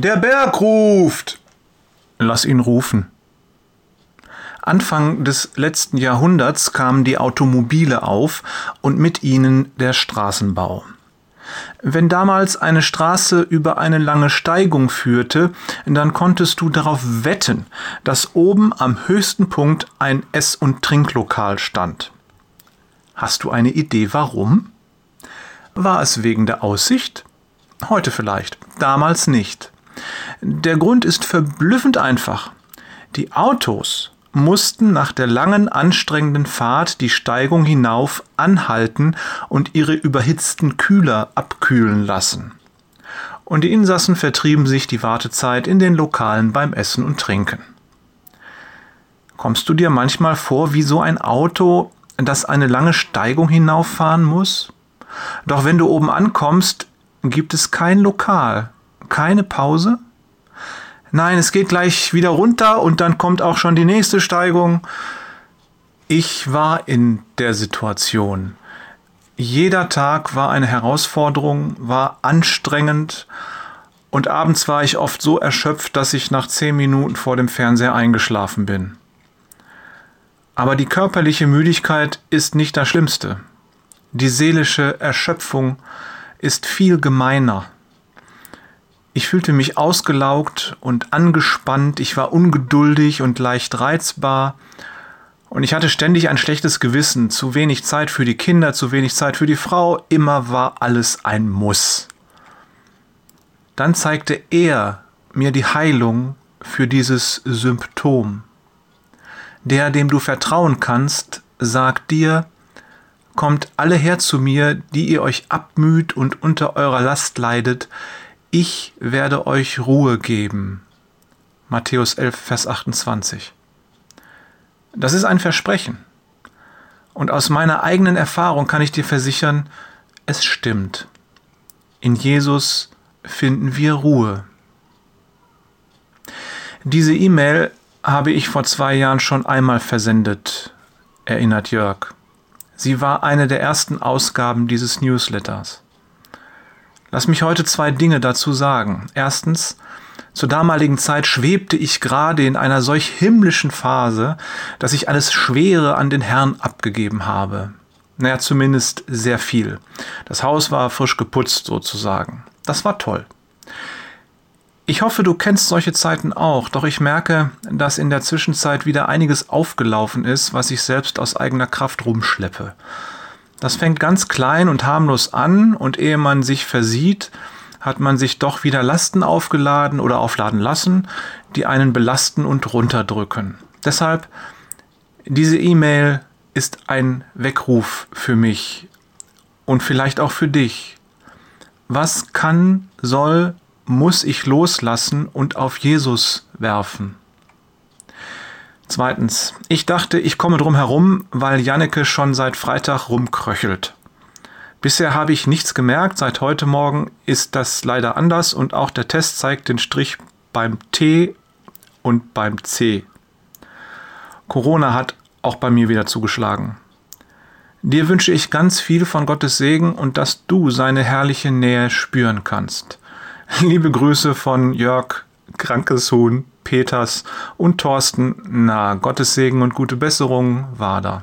Der Berg ruft. Lass ihn rufen. Anfang des letzten Jahrhunderts kamen die Automobile auf und mit ihnen der Straßenbau. Wenn damals eine Straße über eine lange Steigung führte, dann konntest du darauf wetten, dass oben am höchsten Punkt ein Ess- und Trinklokal stand. Hast du eine Idee warum? War es wegen der Aussicht? Heute vielleicht, damals nicht. Der Grund ist verblüffend einfach. Die Autos mussten nach der langen, anstrengenden Fahrt die Steigung hinauf anhalten und ihre überhitzten Kühler abkühlen lassen. Und die Insassen vertrieben sich die Wartezeit in den Lokalen beim Essen und Trinken. Kommst du dir manchmal vor wie so ein Auto, das eine lange Steigung hinauffahren muss? Doch wenn du oben ankommst, gibt es kein Lokal, keine Pause? Nein, es geht gleich wieder runter und dann kommt auch schon die nächste Steigung. Ich war in der Situation. Jeder Tag war eine Herausforderung, war anstrengend und abends war ich oft so erschöpft, dass ich nach zehn Minuten vor dem Fernseher eingeschlafen bin. Aber die körperliche Müdigkeit ist nicht das Schlimmste. Die seelische Erschöpfung ist viel gemeiner. Ich fühlte mich ausgelaugt und angespannt, ich war ungeduldig und leicht reizbar, und ich hatte ständig ein schlechtes Gewissen, zu wenig Zeit für die Kinder, zu wenig Zeit für die Frau, immer war alles ein Muss. Dann zeigte er mir die Heilung für dieses Symptom. Der, dem du vertrauen kannst, sagt dir, kommt alle her zu mir, die ihr euch abmüht und unter eurer Last leidet, ich werde euch Ruhe geben. Matthäus 11, Vers 28. Das ist ein Versprechen. Und aus meiner eigenen Erfahrung kann ich dir versichern, es stimmt. In Jesus finden wir Ruhe. Diese E-Mail habe ich vor zwei Jahren schon einmal versendet, erinnert Jörg. Sie war eine der ersten Ausgaben dieses Newsletters. Lass mich heute zwei Dinge dazu sagen. Erstens, zur damaligen Zeit schwebte ich gerade in einer solch himmlischen Phase, dass ich alles Schwere an den Herrn abgegeben habe. Naja, zumindest sehr viel. Das Haus war frisch geputzt sozusagen. Das war toll. Ich hoffe, du kennst solche Zeiten auch, doch ich merke, dass in der Zwischenzeit wieder einiges aufgelaufen ist, was ich selbst aus eigener Kraft rumschleppe. Das fängt ganz klein und harmlos an und ehe man sich versieht, hat man sich doch wieder Lasten aufgeladen oder aufladen lassen, die einen belasten und runterdrücken. Deshalb, diese E-Mail ist ein Weckruf für mich und vielleicht auch für dich. Was kann, soll, muss ich loslassen und auf Jesus werfen? Zweitens, ich dachte, ich komme drum herum, weil Janneke schon seit Freitag rumkröchelt. Bisher habe ich nichts gemerkt, seit heute Morgen ist das leider anders und auch der Test zeigt den Strich beim T und beim C. Corona hat auch bei mir wieder zugeschlagen. Dir wünsche ich ganz viel von Gottes Segen und dass du seine herrliche Nähe spüren kannst. Liebe Grüße von Jörg Krankes Huhn. Peters und Thorsten. Na, Gottes Segen und gute Besserung, Wader.